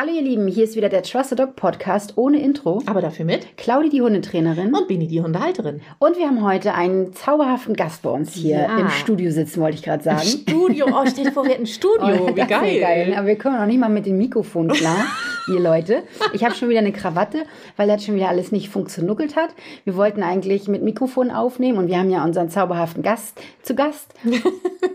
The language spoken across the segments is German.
Hallo ihr Lieben, hier ist wieder der Trust a Dog Podcast ohne Intro. Aber dafür mit Claudi die Hundetrainerin. und Bini die Hundehalterin. Und wir haben heute einen zauberhaften Gast bei uns hier Ja. im Studio sitzen, wollte ich gerade sagen. Studio, oh, stell dir vor, wir hätten ein Studio. Oh, Wie wär geil. Aber wir kommen noch nicht mal mit dem Mikrofon klar, ihr Leute. Ich habe schon wieder eine Krawatte, weil das schon wieder alles nicht funktioniert hat. Wir wollten eigentlich mit Mikrofon aufnehmen und wir haben ja unseren zauberhaften Gast zu Gast.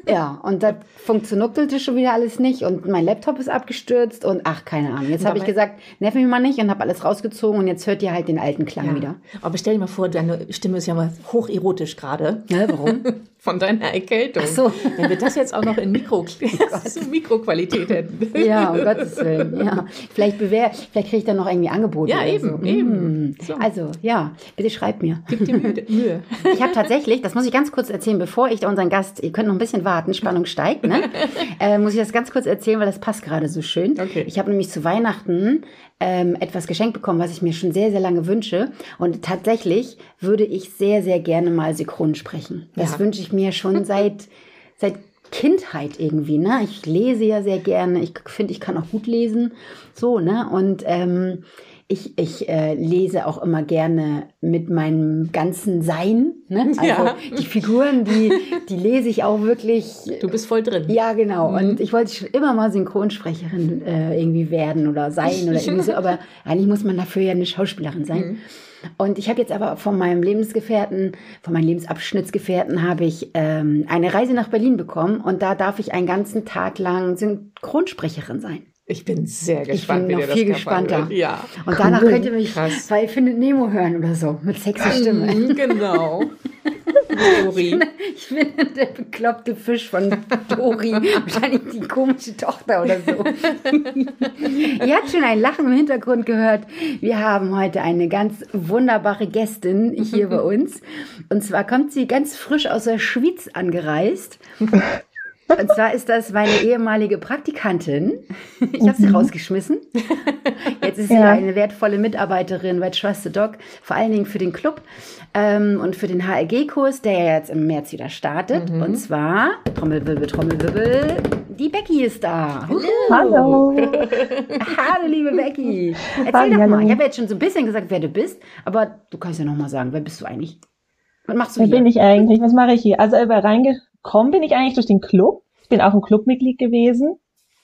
Ja, und das funktionierte schon wieder alles nicht und mein Laptop ist abgestürzt und ach, keine Ahnung. Jetzt habe ich gesagt, nerv mich mal nicht und habe alles rausgezogen und jetzt hört ihr halt den alten Klang Ja. wieder. Aber stell dir mal vor, deine Stimme ist ja mal hocherotisch gerade. Ne, warum? Von deiner Erkältung. Ach so. Wenn wir das jetzt auch noch in Mikro so Mikroqualität hätten. Ja, um Gottes Willen. Ja. Vielleicht, bewehr, vielleicht kriege ich dann noch irgendwie Angebote. Ja, eben, so. eben. Mm. So. Also, ja, bitte schreibt mir. Gib dir Mühe. Ich habe tatsächlich, das muss ich ganz kurz erzählen, bevor ich da unseren Gast, ihr könnt noch ein bisschen warten, Spannung steigt, ne? äh, muss ich das ganz kurz erzählen, weil das passt gerade so schön. Okay. Ich habe nämlich zu Weihnachten ähm, etwas geschenkt bekommen, was ich mir schon sehr, sehr lange wünsche. Und tatsächlich würde ich sehr, sehr gerne mal synchron sprechen. Das Ja. wünsche ich mir schon seit, seit Kindheit irgendwie, ne? Ich lese ja sehr gerne. Ich finde, ich kann auch gut lesen. So, ne? Und ähm, ich, ich äh, lese auch immer gerne mit meinem ganzen Sein. Ne? Also Ja. die Figuren, die, die lese ich auch wirklich. Du bist voll drin. Ja, genau. Und ich wollte schon immer mal Synchronsprecherin äh, irgendwie werden oder sein oder irgendwie so. Aber eigentlich muss man dafür ja eine Schauspielerin sein. Und ich habe jetzt aber von meinem Lebensgefährten, von meinem Lebensabschnittsgefährten, habe ich ähm, eine Reise nach Berlin bekommen und da darf ich einen ganzen Tag lang Synchronsprecherin sein. Ich bin sehr Ich gespannt, bin wie noch viel gespannter. wird. Ja. Und danach Cool. könnt ihr mich Krass. bei Findet Nemo hören oder so, mit sexy Stimme. Mhm, Genau. Dori. Ich bin der bekloppte Fisch von Dori, wahrscheinlich die komische Tochter oder so. Ihr habt schon ein Lachen im Hintergrund gehört. Wir haben heute eine ganz wunderbare Gästin hier bei uns. Und zwar kommt sie ganz frisch aus der Schweiz angereist. Und zwar ist das meine ehemalige Praktikantin. Ich habe sie rausgeschmissen. Jetzt ist sie Ja. eine wertvolle Mitarbeiterin bei Trust the Dog, vor allen Dingen für den Club ähm, und für den HLG-Kurs, der ja jetzt im März wieder startet. Und zwar, Trommelwirbel, Trommelwirbel, die Becky ist da. Hallo. Hallo, liebe Becky. Erzähl Hallo. doch mal. Ich habe jetzt schon so ein bisschen gesagt, wer du bist, aber du kannst ja noch mal sagen, wer bist du eigentlich? Was machst du Wer hier? bin ich eigentlich? Was mache ich hier? Also über reingekommen bin ich eigentlich durch den Club. Ich bin auch ein Clubmitglied gewesen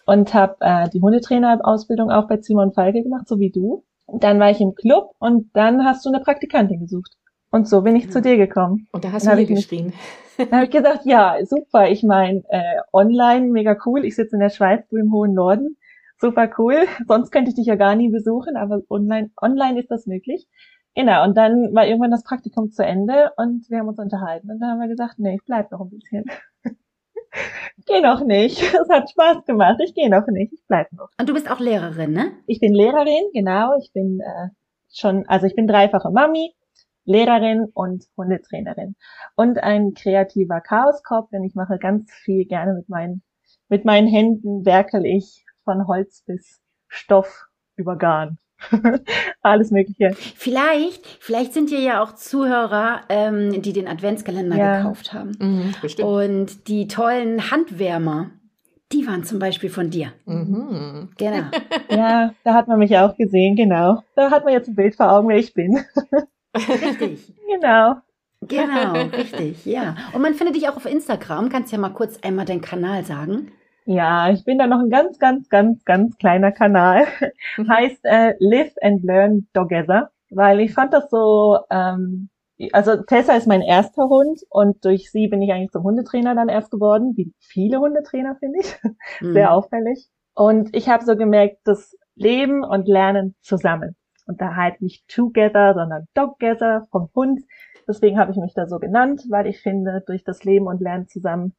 und habe äh, die Hundetrainerausbildung auch bei Simon Falke gemacht, so wie du. Und dann war ich im Club und dann hast du eine Praktikantin gesucht. Und so bin ich zu dir gekommen. Und da hast Dann du mich- geschrien. Dann habe ich gesagt, ja, super. Ich meine, äh, online, mega cool. Ich sitze in der Schweiz, du im hohen Norden. Super cool. Sonst könnte ich dich ja gar nie besuchen, aber online, online ist das möglich. Genau, und dann war irgendwann das Praktikum zu Ende und wir haben uns unterhalten. Und dann haben wir gesagt, nee, ich bleib noch ein bisschen. geh noch nicht. Es hat Spaß gemacht. Ich gehe noch nicht. Ich bleib noch. Und du bist auch Lehrerin, ne? Ich bin Lehrerin, genau. Ich bin äh, schon, also ich bin dreifache Mami, Lehrerin und Hundetrainerin. Und ein kreativer Chaoskopf, denn ich mache ganz viel gerne mit meinen, mit meinen Händen werkel ich von Holz bis Stoff über Garn. Alles Mögliche. Vielleicht, vielleicht sind hier ja auch Zuhörer, ähm, die den Adventskalender Ja. gekauft haben. Mhm, bestimmt. Und die tollen Handwärmer, die waren zum Beispiel von dir. Mhm. Genau. Ja, da hat man mich auch gesehen, genau. Da hat man jetzt ein Bild vor Augen, wer ich bin. Richtig. Genau. Genau, richtig, ja. Und man findet dich auch auf Instagram. Kannst ja mal kurz einmal deinen Kanal sagen. Ja, ich bin da noch ein ganz, ganz, ganz, ganz kleiner Kanal. heißt äh, Live and Learn Together, weil ich fand das so, ähm, also Tessa ist mein erster Hund und durch sie bin ich eigentlich zum Hundetrainer dann erst geworden, wie viele Hundetrainer finde ich, Mhm. sehr auffällig. Und ich habe so gemerkt, das Leben und Lernen zusammen und da halt nicht together, sondern together vom Hund. Deswegen habe ich mich da so genannt, weil ich finde, durch das Leben und Lernen zusammen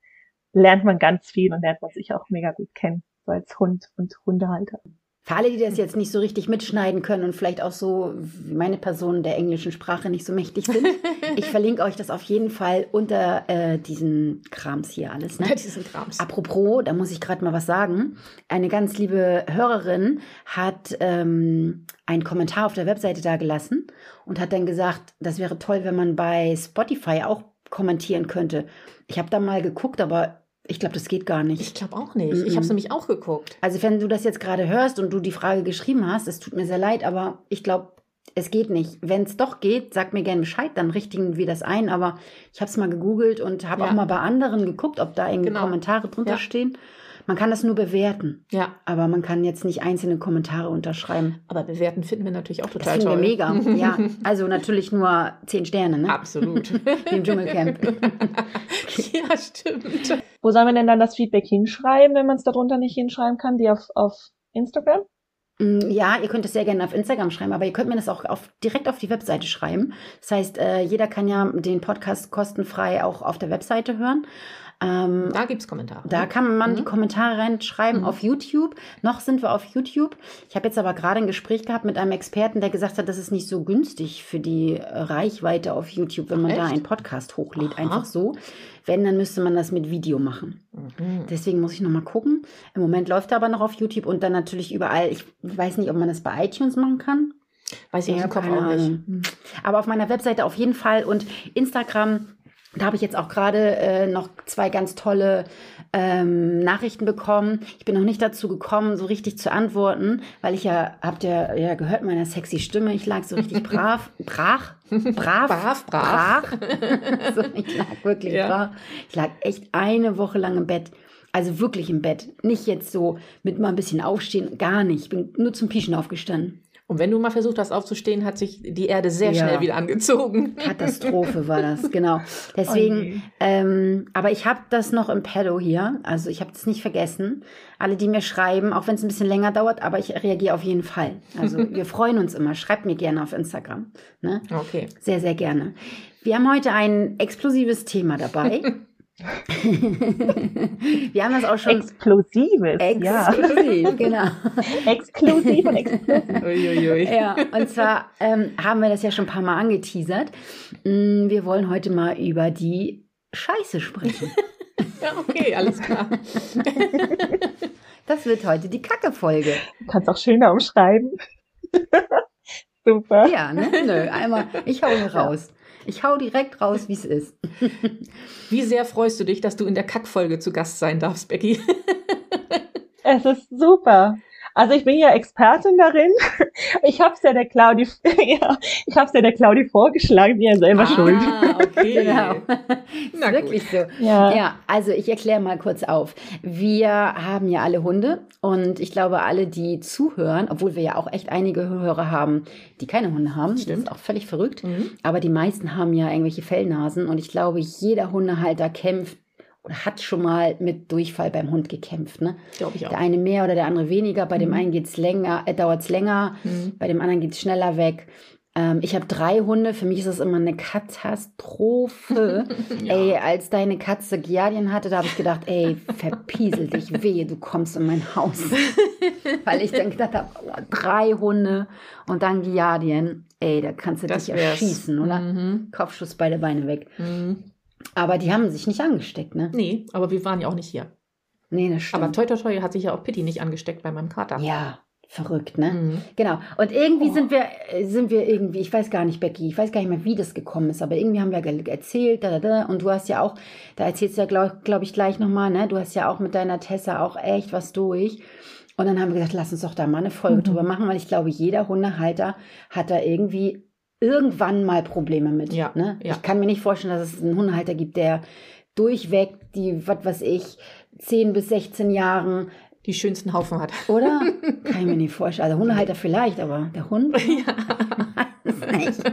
lernt man ganz viel und lernt man sich auch mega gut kennen, so als Hund und Hundehalter. Für alle, die das jetzt nicht so richtig mitschneiden können und vielleicht auch so wie meine Personen der englischen Sprache nicht so mächtig sind, ich verlinke euch das auf jeden Fall unter äh, diesen Krams hier alles. Ne? Ja, diesen Krams. Apropos, da muss ich gerade mal was sagen. Eine ganz liebe Hörerin hat ähm, einen Kommentar auf der Webseite da gelassen und hat dann gesagt, das wäre toll, wenn man bei Spotify auch kommentieren könnte. Ich habe da mal geguckt, aber Ich glaube, das geht gar nicht. Ich glaube auch nicht. Ich habe es nämlich auch geguckt. Also wenn du das jetzt gerade hörst und du die Frage geschrieben hast, es tut mir sehr leid, aber ich glaube, es geht nicht. Wenn es doch geht, sag mir gerne Bescheid, dann richten wir das ein. Aber ich habe es mal gegoogelt und habe Ja. auch mal bei anderen geguckt, ob da irgendwie Genau. Kommentare drunter Ja. stehen. Man kann das nur bewerten, Ja, aber man kann jetzt nicht einzelne Kommentare unterschreiben. aber bewerten finden wir natürlich auch Das total finden wir toll. mega. Ja, also natürlich nur zehn Sterne, ne? Absolut. Wie im Dschungelcamp. ja, stimmt. Wo soll man denn dann das Feedback hinschreiben, wenn man es darunter nicht hinschreiben kann? Die auf, auf Instagram? Mm, Ja, ihr könnt es sehr gerne auf Instagram schreiben, aber ihr könnt mir das auch auf, direkt auf die Webseite schreiben. Das heißt, äh, jeder kann ja den Podcast kostenfrei auch auf der Webseite hören. Ähm, Da gibt's Kommentare. Da kann man die Mhm. Kommentare reinschreiben Mhm. auf YouTube. Noch sind wir auf YouTube. Ich habe jetzt aber gerade ein Gespräch gehabt mit einem Experten, der gesagt hat, das ist nicht so günstig für die Reichweite auf YouTube, wenn man da Echt? einen Podcast hochlädt, Aha. einfach so. Wenn, dann müsste man das mit Video machen. Mhm. Deswegen muss ich noch mal gucken. Im Moment läuft er aber noch auf YouTube und dann natürlich überall. Ich weiß nicht, ob man das bei iTunes machen kann. Weiß ich Ja, nicht. Aber auf meiner Webseite auf jeden Fall und Instagram, da habe ich jetzt auch gerade äh, noch zwei ganz tolle ähm, Nachrichten bekommen. Ich bin noch nicht dazu gekommen, so richtig zu antworten, weil ich ja, habt ihr ja gehört, meiner sexy Stimme, ich lag so richtig brav, brach, brav, Brav, brav. brach. so, ich lag wirklich Ja. brach. Ich lag echt eine Woche lang im Bett. Also wirklich im Bett. Nicht jetzt so mit mal ein bisschen aufstehen, gar nicht. Ich bin nur zum Pischen aufgestanden. Und wenn du mal versucht hast aufzustehen, hat sich die Erde sehr Ja. schnell wieder angezogen. Katastrophe war das, genau. Deswegen, Oh ähm, aber ich habe das noch im Pedo hier, also ich habe das nicht vergessen. Alle, die mir schreiben, auch wenn es ein bisschen länger dauert, aber ich reagiere auf jeden Fall. Also wir freuen uns immer. Schreibt mir gerne auf Instagram. Ne? Okay. Sehr, sehr gerne. Wir haben heute ein explosives Thema dabei. wir haben das auch schon Explosives, ja. exklusiv, genau. Exklusiv und explosiv. Uiuiui. Ja, und zwar ähm, haben wir das ja schon ein paar Mal angeteasert. Mm, Wir wollen heute mal über die Scheiße sprechen. Ja, okay, alles klar. Das wird heute die Kacke-Folge. Du kannst auch schöner umschreiben. Super. Ja, ne? Nö, einmal, ich hau hier raus. Ich hau direkt raus, wie es ist. Wie sehr freust du dich, dass du in der Kackfolge zu Gast sein darfst, Becky? Es ist super. Also ich bin ja Expertin darin. Ich hab's ja der Claudi, ja, ich hab's ja der Claudi vorgeschlagen, die ja selber schuld. Ah, okay. Genau. Na ist wirklich so. Ja. Ja, also ich erkläre mal kurz auf. Wir haben ja alle Hunde und ich glaube, alle, die zuhören, obwohl wir ja auch echt einige Hörer haben, die keine Hunde haben, das Stimmt. ist auch völlig verrückt, Mhm. aber die meisten haben ja irgendwelche Fellnasen und ich glaube, jeder Hundehalter kämpft hat schon mal mit Durchfall beim Hund gekämpft. Ne? Glaube ich auch. Der eine mehr oder der andere weniger. Bei dem einen geht's länger, äh, dauert es länger, Mhm. bei dem anderen geht's schneller weg. Ähm, ich habe drei Hunde. Für mich ist das immer eine Katastrophe. Ja. Ey, als deine Katze Giardien hatte, da habe ich gedacht, ey, verpiesel dich, wehe, du kommst in mein Haus. Weil ich dann gedacht habe, oh, drei Hunde und dann Giardien. Ey, da kannst du Das dich wär's. erschießen, oder? Mhm. Kopfschuss beide Beine weg. Mhm. Aber die haben sich nicht angesteckt, ne? Nee, aber wir waren ja auch nicht hier. Nee, das stimmt. Aber toi toi toi hat sich ja auch Pitti nicht angesteckt bei meinem Kater. ja, verrückt, ne? Mhm. Genau. Und irgendwie Oh. sind wir, äh, sind wir irgendwie, ich weiß gar nicht, Becky, ich weiß gar nicht mehr, wie das gekommen ist, aber irgendwie haben wir erzählt, da, da, da, und du hast ja auch, da erzählst du ja, glaube glaub ich, gleich nochmal, ne? Du hast ja auch mit deiner Tessa auch echt was durch. Und dann haben wir gesagt, lass uns doch da mal eine Folge Mhm. drüber machen, weil ich glaube, jeder Hundehalter hat da irgendwie irgendwann mal Probleme mit. Ja, ne? ja. Ich kann mir nicht vorstellen, dass es einen Hundehalter gibt, der durchweg die, was weiß ich, 10 bis 16 Jahren Die schönsten Haufen hat. oder? Kann ich mir nicht vorstellen. Also Hundehalter vielleicht, aber der Hund? Weiß nicht.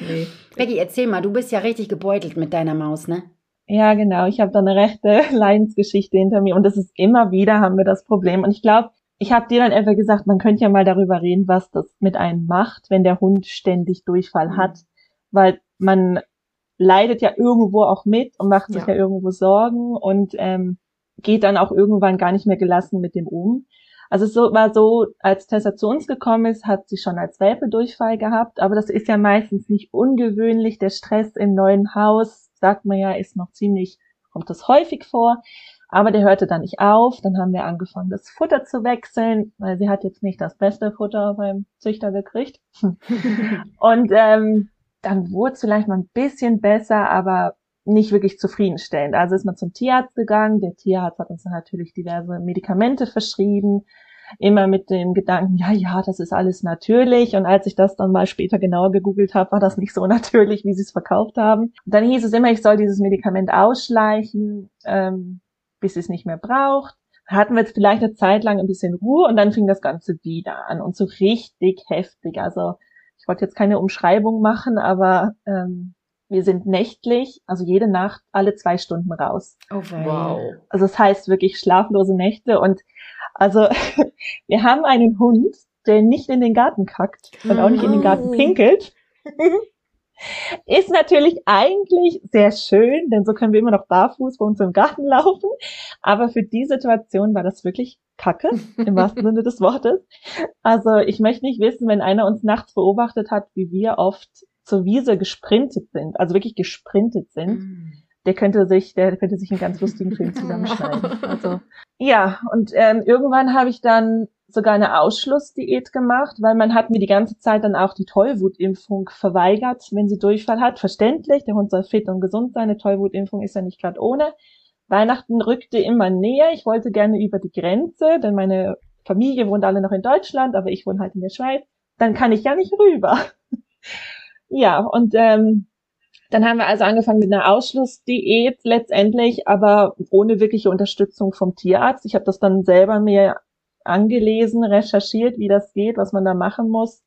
Nee. Becky, erzähl mal, du bist ja richtig gebeutelt mit deiner Maus, ne? Ja, genau. Ich habe da eine rechte Leidensgeschichte hinter mir und das ist immer wieder haben wir das Problem. Und ich glaube, ich habe dir dann einfach gesagt, man könnte ja mal darüber reden, was das mit einem macht, wenn der Hund ständig Durchfall hat, weil man leidet ja irgendwo auch mit und macht sich Ja. ja, irgendwo Sorgen und ähm, geht dann auch irgendwann gar nicht mehr gelassen mit dem um. Also es war so, als Tessa zu uns gekommen ist, hat sie schon als Welpe Durchfall gehabt, aber das ist ja meistens nicht ungewöhnlich. Der Stress im neuen Haus, sagt man ja, ist noch ziemlich, kommt das häufig vor. Aber der hörte dann nicht auf. Dann haben wir angefangen, das Futter zu wechseln, weil sie hat jetzt nicht das beste Futter beim Züchter gekriegt. Und ähm, dann wurde es vielleicht mal ein bisschen besser, aber nicht wirklich zufriedenstellend. Also ist man zum Tierarzt gegangen, der Tierarzt hat uns dann natürlich diverse Medikamente verschrieben, immer mit dem Gedanken, ja, ja, das ist alles natürlich. Und als ich das dann mal später genauer gegoogelt habe, war das nicht so natürlich, wie sie es verkauft haben. Und dann hieß es immer, ich soll dieses Medikament ausschleichen, ähm, bis es nicht mehr braucht. Hatten wir jetzt vielleicht eine Zeit lang ein bisschen Ruhe und dann fing das Ganze wieder an und so richtig heftig. Also ich wollte jetzt keine Umschreibung machen, aber ähm, wir sind nächtlich, also jede Nacht alle zwei Stunden raus. Oh, wow. Also das heißt wirklich schlaflose Nächte und also wir haben einen Hund, der nicht in den Garten kackt und auch nicht in den Garten pinkelt. Ist natürlich eigentlich sehr schön, denn so können wir immer noch barfuß bei uns im Garten laufen. Aber für die Situation war das wirklich Kacke, im wahrsten Sinne des Wortes. Also ich möchte nicht wissen, wenn einer uns nachts beobachtet hat, wie wir oft zur Wiese gesprintet sind, also wirklich gesprintet sind, mm. der könnte sich, der könnte sich einen ganz lustigen Film zusammenschneiden. Also ja, und ähm, irgendwann habe ich dann sogar eine Ausschlussdiät gemacht, weil man hat mir die ganze Zeit dann auch die Tollwutimpfung verweigert, wenn sie Durchfall hat. Verständlich, der Hund soll fit und gesund sein, eine Tollwutimpfung ist ja nicht gerade ohne. Weihnachten rückte immer näher, ich wollte gerne über die Grenze, denn meine Familie wohnt alle noch in Deutschland, aber ich wohne halt in der Schweiz. Dann kann ich ja nicht rüber. Ja, und ähm, dann haben wir also angefangen mit einer Ausschlussdiät letztendlich, aber ohne wirkliche Unterstützung vom Tierarzt. Ich habe das dann selber mir angelesen, recherchiert, wie das geht, was man da machen muss.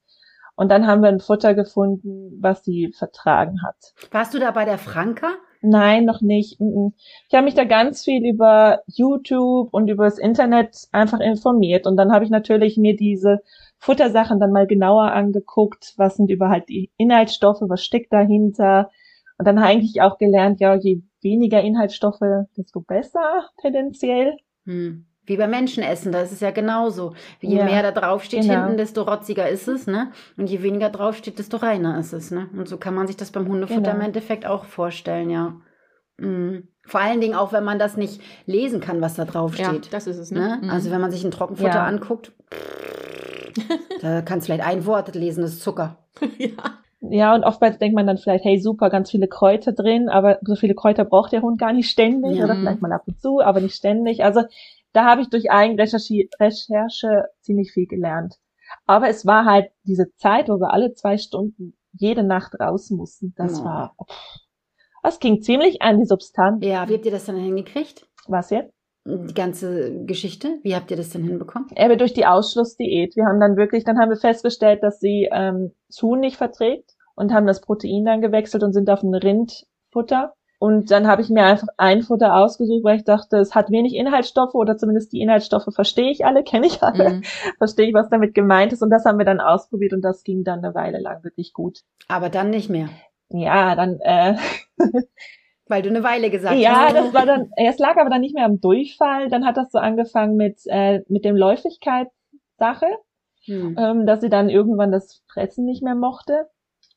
Und dann haben wir ein Futter gefunden, was sie vertragen hat. Warst du da bei der Franka? Nein, noch nicht. Ich habe mich da ganz viel über YouTube und über das Internet einfach informiert. Und dann habe ich natürlich mir diese Futtersachen dann mal genauer angeguckt, was sind überhaupt die Inhaltsstoffe, was steckt dahinter. Und dann eigentlich auch gelernt, ja, je weniger Inhaltsstoffe, desto besser tendenziell. Hm. Wie beim Menschenessen, da ist es ja genauso. Je ja, mehr da draufsteht genau. hinten, desto rotziger ist es, ne? Und je weniger draufsteht, desto reiner ist es, ne? Und so kann man sich das beim Hundefutter genau. im Endeffekt auch vorstellen, ja. Mhm. Vor allen Dingen auch, wenn man das nicht lesen kann, was da draufsteht. Ja, das ist es, ne? ne? Mhm. Also wenn man sich ein Trockenfutter ja. anguckt, da kannst du vielleicht ein Wort lesen, das ist Zucker. ja. Ja, und oftmals denkt man dann vielleicht, hey, super, ganz viele Kräuter drin, aber so viele Kräuter braucht der Hund gar nicht ständig ja. oder vielleicht mal ab und zu, aber nicht ständig. Also da habe ich durch Eigenrecherche ziemlich viel gelernt. Aber es war halt diese Zeit, wo wir alle zwei Stunden jede Nacht raus mussten. Das oh. war, pff, das ging ziemlich an die Substanz. Ja, wie habt ihr das dann hingekriegt? Was jetzt? die ganze Geschichte? Wie habt ihr das denn hinbekommen? Aber durch die Ausschlussdiät. Wir haben dann wirklich, dann haben wir festgestellt, dass sie ähm, Huhn nicht verträgt und haben das Protein dann gewechselt und sind auf ein Rindfutter. Und dann habe ich mir einfach ein Futter ausgesucht, weil ich dachte, es hat wenig Inhaltsstoffe oder zumindest die Inhaltsstoffe verstehe ich alle, kenne ich alle, mhm. verstehe ich, was damit gemeint ist. Und das haben wir dann ausprobiert und das ging dann eine Weile lang wirklich gut. Aber dann nicht mehr. Ja, dann äh, Weil du eine Weile gesagt ja, hast. Ja, das war dann, es lag aber dann nicht mehr am Durchfall. Dann hat das so angefangen mit, äh, mit dem Läufigkeitssache, hm. ähm, dass sie dann irgendwann das Fressen nicht mehr mochte.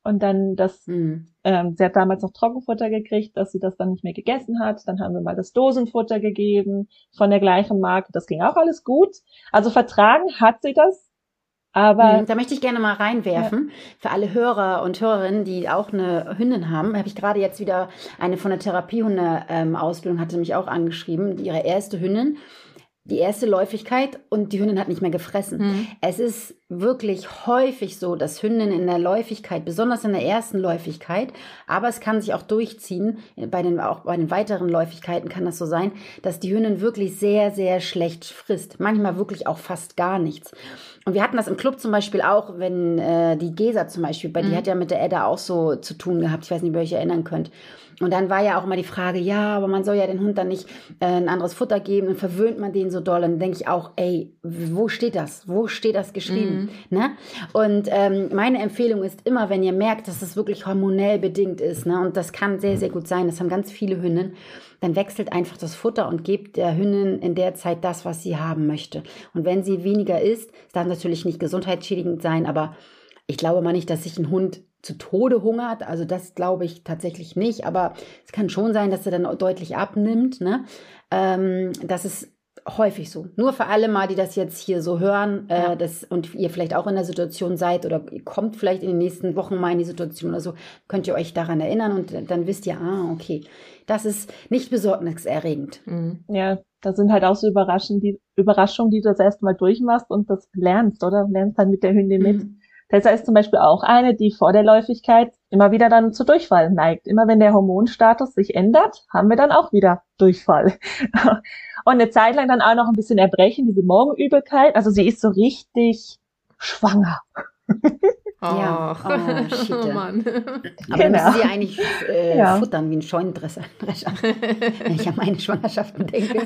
Und dann das, hm. ähm, sie hat damals noch Trockenfutter gekriegt, dass sie das dann nicht mehr gegessen hat. Dann haben wir mal das Dosenfutter gegeben von der gleichen Marke. Das ging auch alles gut. Also vertragen hat sie das aber mhm, da möchte ich gerne mal reinwerfen. Ja. Für alle Hörer und Hörerinnen, die auch eine Hündin haben, habe ich gerade jetzt wieder eine von der Therapiehunde-Ausbildung, hatte mich auch angeschrieben, ihre erste Hündin die erste Läufigkeit und die Hündin hat nicht mehr gefressen. Mhm. Es ist wirklich häufig so, dass Hündinnen in der Läufigkeit, besonders in der ersten Läufigkeit, aber es kann sich auch durchziehen, bei den, auch bei den weiteren Läufigkeiten kann das so sein, dass die Hündin wirklich sehr, sehr schlecht frisst. Manchmal wirklich auch fast gar nichts. Und wir hatten das im Club zum Beispiel auch, wenn äh, die Gesa zum Beispiel, bei mhm. die hat ja mit der Edda auch so zu tun gehabt. Ich weiß nicht, ob ihr euch erinnern könnt. Und dann war ja auch immer die Frage, ja, aber man soll ja den Hund dann nicht äh, ein anderes Futter geben, dann verwöhnt man den so doll. Und dann denke ich auch, ey, wo steht das? Wo steht das geschrieben? Mhm. Ne? Und ähm, meine Empfehlung ist immer, wenn ihr merkt, dass das wirklich hormonell bedingt ist, ne? und das kann sehr, sehr gut sein, das haben ganz viele Hünden, dann wechselt einfach das Futter und gebt der Hündin in der Zeit das, was sie haben möchte. Und wenn sie weniger isst, darf natürlich nicht gesundheitsschädigend sein, aber ich glaube mal nicht, dass sich ein Hund zu Tode hungert. Also das glaube ich tatsächlich nicht. Aber es kann schon sein, dass er dann deutlich abnimmt. Ne? Ähm, dass es häufig so. Nur für alle mal, die das jetzt hier so hören äh, das, und ihr vielleicht auch in der Situation seid oder ihr kommt vielleicht in den nächsten Wochen mal in die Situation oder so, könnt ihr euch daran erinnern und dann wisst ihr, ah, okay, das ist nicht besorgniserregend. Mhm. Ja, das sind halt auch so Überraschungen, die, Überraschungen, die du das erste Mal durchmachst und das lernst, oder? Lernst dann mit der Hündin mit. Mhm. Tessa ist zum Beispiel auch eine, die vor der Läufigkeit immer wieder dann zu Durchfall neigt. Immer wenn der Hormonstatus sich ändert, haben wir dann auch wieder Durchfall. Und eine Zeit lang dann auch noch ein bisschen Erbrechen, diese Morgenübelkeit. Also sie ist so richtig schwanger. Ja, Ach. oh, shit. oh Mann. Aber dann Genau. müssen sie eigentlich äh, Ja. futtern wie ein Scheunendrescher, wenn ich an meine Schwangerschaften denke.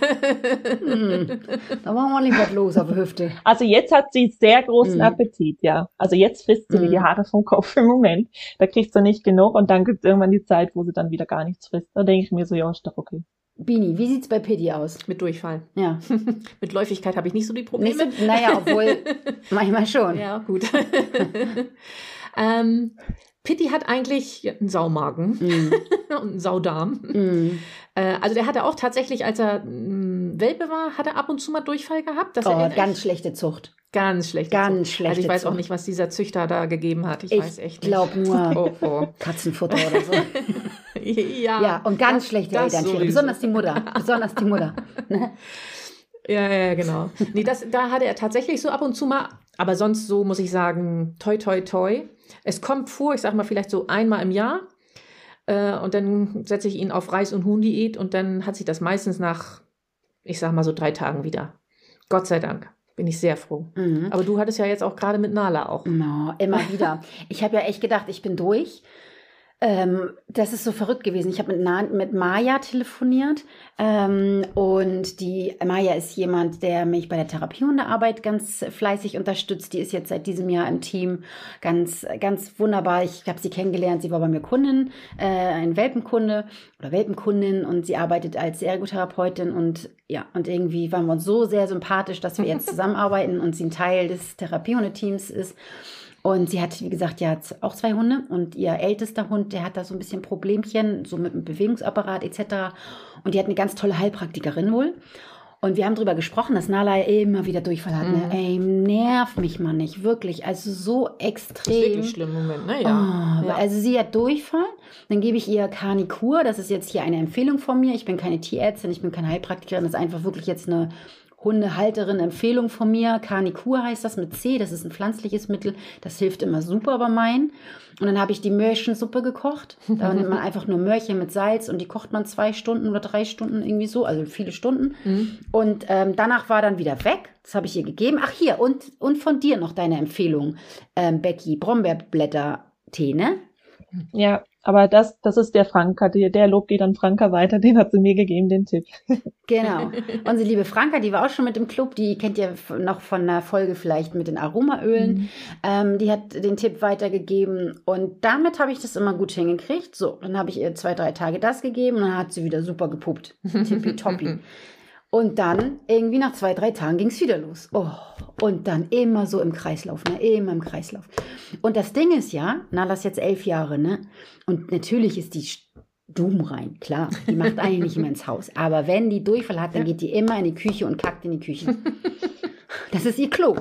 Hm, da war ordentlich was los auf der Hüfte. Also jetzt hat sie sehr großen Mhm. Appetit, ja. Also jetzt frisst sie wie Mhm. die Haare vom Kopf im Moment. Da kriegt sie nicht genug und dann gibt es irgendwann die Zeit, wo sie dann wieder gar nichts frisst. Da denke ich mir so, ja, ist doch okay. Bini, wie sieht's bei Pitti aus? Mit Durchfall. Ja. Mit Läufigkeit habe ich nicht so die Nicht Probleme. so, naja, obwohl manchmal schon. Ja, gut. ähm, Pitti hat eigentlich einen Saumagen Mm, und einen Saudarm. mm. Äh, also der hatte auch tatsächlich, als er mm, Welpe war, hat er ab und zu mal Durchfall gehabt. Das Oh, ganz schlechte Zucht. Ganz schlecht. Ganz schlechte Also ich weiß auch nicht, was dieser Züchter da gegeben hat. Ich, weiß echt Ich glaube nicht. nur Oh, oh. Katzenfutter oder so. ja, Ja, und ganz das- schlechte das Elterntiere. Besonders die Mutter. Besonders die Mutter. Ja, ja, genau. Nee, das, da hatte er tatsächlich so ab und zu mal, aber sonst so muss ich sagen, toi, toi, toi. Es kommt vor, ich sag mal vielleicht so einmal im Jahr. Äh, und dann setze ich ihn auf Reis- und Huhn-Diät und dann hat sich das meistens nach, ich sag mal so drei Tagen wieder. Gott sei Dank. Bin ich sehr froh. Mhm. Aber du hattest ja jetzt auch gerade mit Nala auch. No, immer wieder. Ich habe ja echt gedacht, ich bin durch. Ähm, das ist so verrückt gewesen. Ich habe mit, Na- mit Maya telefoniert ähm, und die Maya ist jemand, der mich bei der Therapiehundearbeit ganz fleißig unterstützt. Die ist jetzt seit diesem Jahr im Team ganz, ganz wunderbar. Ich habe sie kennengelernt. Sie war bei mir Kundin, äh, ein Welpenkunde oder Welpenkundin und sie arbeitet als Ergotherapeutin und ja, und irgendwie waren wir uns so sehr sympathisch, dass wir jetzt zusammenarbeiten und sie ein Teil des Therapiehundeteams ist. Und sie hat, wie gesagt, ja auch zwei Hunde und ihr ältester Hund, der hat da so ein bisschen Problemchen, so mit dem Bewegungsapparat etc. Und die hat eine ganz tolle Heilpraktikerin wohl. Und wir haben darüber gesprochen, dass Nala immer wieder Durchfall hat. Ne? Ey, nerv mich mal nicht, wirklich. Also so Das ist extrem. wirklich schlimm im Moment, ne? Ja. Oh, ja. Also sie hat Durchfall, dann gebe ich ihr Carnicur, das ist jetzt hier eine Empfehlung von mir. Ich bin keine Tierärztin, ich bin keine Heilpraktikerin, das ist einfach wirklich jetzt eine Hundehalterin Empfehlung von mir. Carnicur heißt das mit C, das ist ein pflanzliches Mittel, das hilft immer super bei meinen. Und dann habe ich die Möhrchensuppe gekocht. Da nimmt man einfach nur Möhrchen mit Salz und die kocht man zwei Stunden oder drei Stunden irgendwie so, also viele Stunden. Mhm. Und ähm, danach war dann wieder weg. Das habe ich ihr gegeben. Ach hier, und, und von dir noch deine Empfehlung, ähm, Becky, Brombeerblätter-Tee, ne? Ja, aber das, das ist der Franka, der, der Lob geht an Franka weiter, den hat sie mir gegeben, den Tipp. Genau. Unsere liebe Franka, die war auch schon mit im Club, die kennt ihr noch von einer Folge vielleicht mit den Aromaölen. Ähm, die hat den Tipp weitergegeben und damit habe ich das immer gut hingekriegt. So, dann habe ich ihr zwei, drei Tage das gegeben und dann hat sie wieder super gepuppt. Tippitoppi. Und dann, irgendwie nach zwei, drei Tagen ging es wieder los. Oh, und dann immer so im Kreislauf, ne? Immer im Kreislauf. Und das Ding ist ja, Nala ist jetzt elf Jahre, ne? Und natürlich ist die Doom rein, klar. Die macht eigentlich nicht immer ins Haus. Aber wenn die Durchfall hat, dann geht die immer in die Küche und kackt in die Küche. Das ist ihr Klo.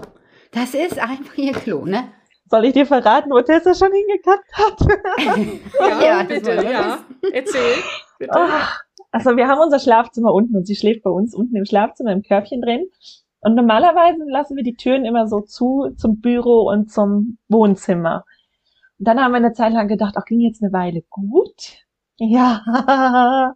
Das ist einfach ihr Klo, ne? Soll ich dir verraten, wo Tessa schon hingekackt hat? Ja, das bitte, ja. Erzähl. Bitte. Ah, Also wir haben unser Schlafzimmer unten und sie schläft bei uns unten im Schlafzimmer im Körbchen drin. Und normalerweise lassen wir die Türen immer so zu zum Büro und zum Wohnzimmer. Und dann haben wir eine Zeit lang gedacht, ach, ging jetzt eine Weile gut. Ja.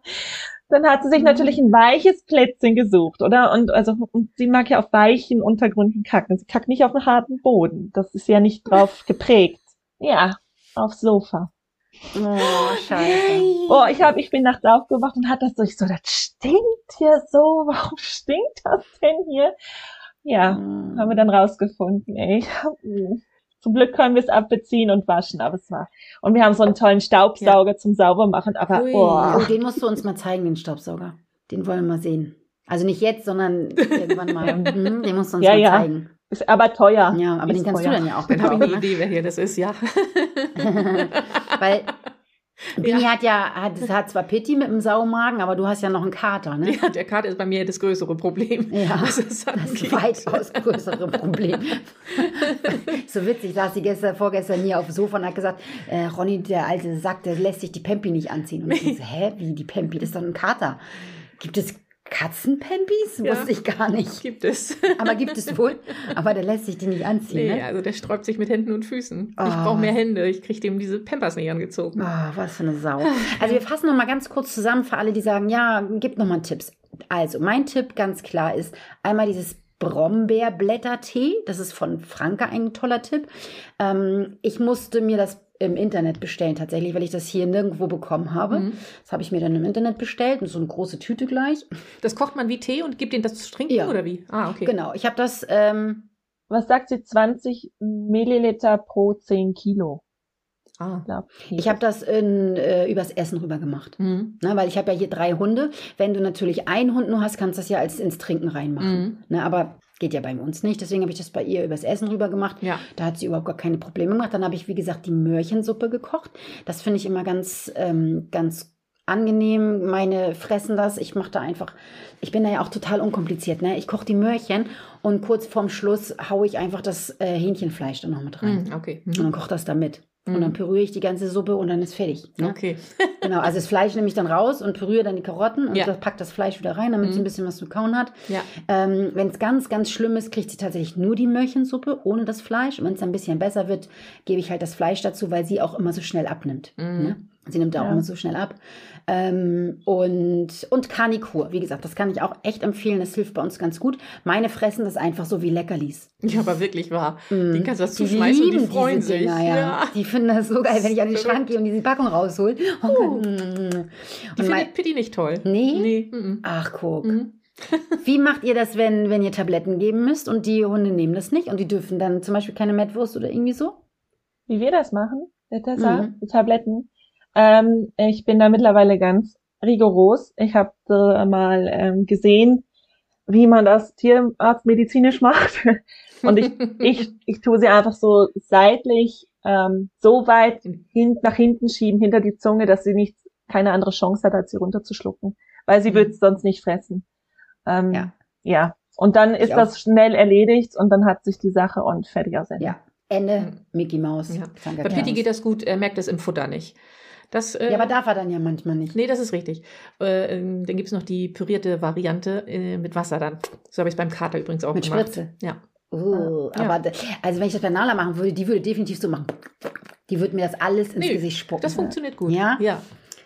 Dann hat sie sich natürlich ein weiches Plätzchen gesucht, oder? Und also und sie mag ja auf weichen Untergründen kacken. Sie kackt nicht auf einen harten Boden. Das ist ja nicht drauf geprägt. Ja, aufs Sofa. Oh, scheiße. Oh, ich hab, ich bin nachts aufgewacht und hat das so, ich so, das stinkt hier so, warum stinkt das denn hier? Ja, Hm. haben wir dann rausgefunden, ey. Mm. Zum Glück können wir es abbeziehen und waschen, aber es war. Und wir haben so einen tollen Staubsauger zum Saubermachen, aber Ui. oh, Oh, den musst du uns mal zeigen, den Staubsauger. Den wollen wir mal sehen. Also nicht jetzt, sondern irgendwann mal. Mhm, den musst du uns Ja, mal ja. zeigen. Ist aber teuer. Ja, aber Ist den kannst teuer. du dann ja auch Dann habe ich eine gebrauchen, Idee, wer hier das ist, ja. ne? Weil Bini hat ja, hat, hat zwar Pitti mit dem Saumagen, aber du hast ja noch einen Kater, ne? Ja, der Kater ist bei mir das größere Problem. Ja, das angeht. weitaus größere Problem. so witzig, saß sie gestern, vorgestern hier auf dem Sofa und hat gesagt, äh, Ronny, der alte Sack, der lässt sich die Pempi nicht anziehen. Und ich so, hä, wie die Pempi? Das ist doch ein Kater. Gibt es Katzenpempis? Ja. Wusste ich gar nicht. Gibt es. Aber gibt es wohl. Aber der lässt sich die nicht anziehen, Nee, ne? also der sträubt sich mit Händen und Füßen. Ich Oh. brauche mehr Hände. Ich kriege dem diese Pampers nicht angezogen. Oh, was für eine Sau. Also wir fassen noch mal ganz kurz zusammen für alle, die sagen, ja, gib noch mal Tipps. Also mein Tipp ganz klar ist einmal dieses Brombeerblättertee. Das ist von Franke ein toller Tipp. Ähm, ich musste mir das im Internet bestellen tatsächlich, weil ich das hier nirgendwo bekommen habe. Mhm. Das habe ich mir dann im Internet bestellt. So eine große Tüte gleich. Das kocht man wie Tee und gibt ihm das zu trinken Ja. oder wie? Ah, okay. Genau. Ich habe das ähm, Was sagt sie? 20 Milliliter pro 10 Kilo. Ah. Glaub, Ich habe das in, äh, übers Essen rüber gemacht. Mhm. Ne, weil ich habe ja hier drei Hunde. Wenn du natürlich einen Hund nur hast, kannst du das ja als ins Trinken reinmachen. Mhm. Ne, aber geht ja bei uns nicht. Deswegen habe ich das bei ihr übers Essen rüber gemacht. Ja. Da hat sie überhaupt gar keine Probleme gemacht. Dann habe ich, wie gesagt, die Möhrchensuppe gekocht. Das finde ich immer ganz, ähm, ganz angenehm. Meine fressen das. Ich mache da einfach, ich bin da ja auch total unkompliziert. Ne? Ich koche die Möhrchen und kurz vorm Schluss haue ich einfach das äh, Hähnchenfleisch dann noch mit rein. Mhm. Okay. Und dann koche das da mit. Und dann püriere ich die ganze Suppe und dann ist fertig. Ne? Okay. Genau, also das Fleisch nehme ich dann raus und püriere dann die Karotten und Ja. das pack das Fleisch wieder rein, damit sie ein bisschen was zu kauen hat. Ja. Ähm, wenn es ganz, ganz schlimm ist, kriegt sie tatsächlich nur die Möhrchensuppe ohne das Fleisch. Und wenn es ein bisschen besser wird, gebe ich halt das Fleisch dazu, weil sie auch immer so schnell abnimmt. Ne? Sie nimmt auch Ja. immer so schnell ab. Ähm, und, und Karnikur, wie gesagt, das kann ich auch echt empfehlen. Das hilft bei uns ganz gut. Meine fressen das einfach so wie Leckerlis. Ja, aber wirklich wahr. Mm. Die kannst du das Die zuschmeißen und die lieben freuen sich. Dinger, ja. Die finden das so geil, wenn ich an den. Schrank gehe und diese Packung raushol. Oh, Uh. und Die findet Pitti nicht toll. Nee? Nee. ach, guck. Mhm. Wie macht ihr das, wenn, wenn ihr Tabletten geben müsst und die Hunde nehmen das nicht und die dürfen dann zum Beispiel keine Mettwurst oder irgendwie so? Wie wir das machen, Tessa, Mhm. die Tabletten. Ähm, ich bin da mittlerweile ganz rigoros. Ich habe äh, mal ähm, gesehen, wie man das tierarztmedizinisch macht. Und ich, ich, ich tue sie einfach so seitlich ähm, so weit hin, nach hinten schieben, hinter die Zunge, dass sie nicht keine andere Chance hat, als sie runterzuschlucken. Weil sie Mhm. wird es sonst nicht fressen. Ähm, Ja. ja. Und dann ist auch. das schnell erledigt und dann hat sich die Sache und fertig aus Ende. Ja. Ende, Mickey Maus. Ja. Bei Pitti geht das gut, er merkt das im Futter nicht. Das, äh, Ja, aber darf er dann ja manchmal nicht. Nee, das ist richtig. Äh, ähm, dann gibt es noch die pürierte Variante äh, mit Wasser dann. So habe ich es beim Kater übrigens auch Mit gemacht. Spritze? Ja. Uh, Ja. aber also wenn ich das bei Nala machen würde, die würde definitiv so machen. Die würde mir das alles ins Nee, Gesicht spucken. Das funktioniert gut. Ja? Ja.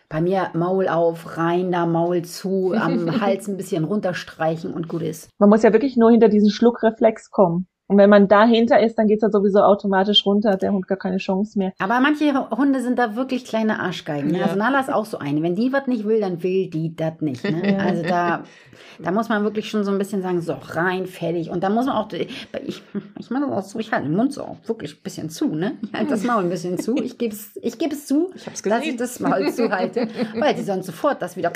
Bei mir Maul auf, rein da, Maul zu, am Hals ein bisschen runterstreichen und gut ist. Man muss ja wirklich nur hinter diesen Schluckreflex kommen. Und wenn man dahinter ist, dann geht's ja sowieso automatisch runter, hat der Hund gar keine Chance mehr. Aber manche Hunde sind da wirklich kleine Arschgeigen. Ne? Ja. Also Nala ist auch so eine. Wenn die was nicht will, dann will die das nicht. Ne? Also da, da muss man wirklich schon so ein bisschen sagen, so rein, fertig. Und da muss man auch, ich, ich mache das auch so, ich halte den Mund so auch wirklich ein bisschen zu. Ne? Ich halte das Maul ein bisschen zu. Ich gebe es ich gebe es zu, Ich hab's dass ich das Maul zuhalte, weil die sonst sofort das wieder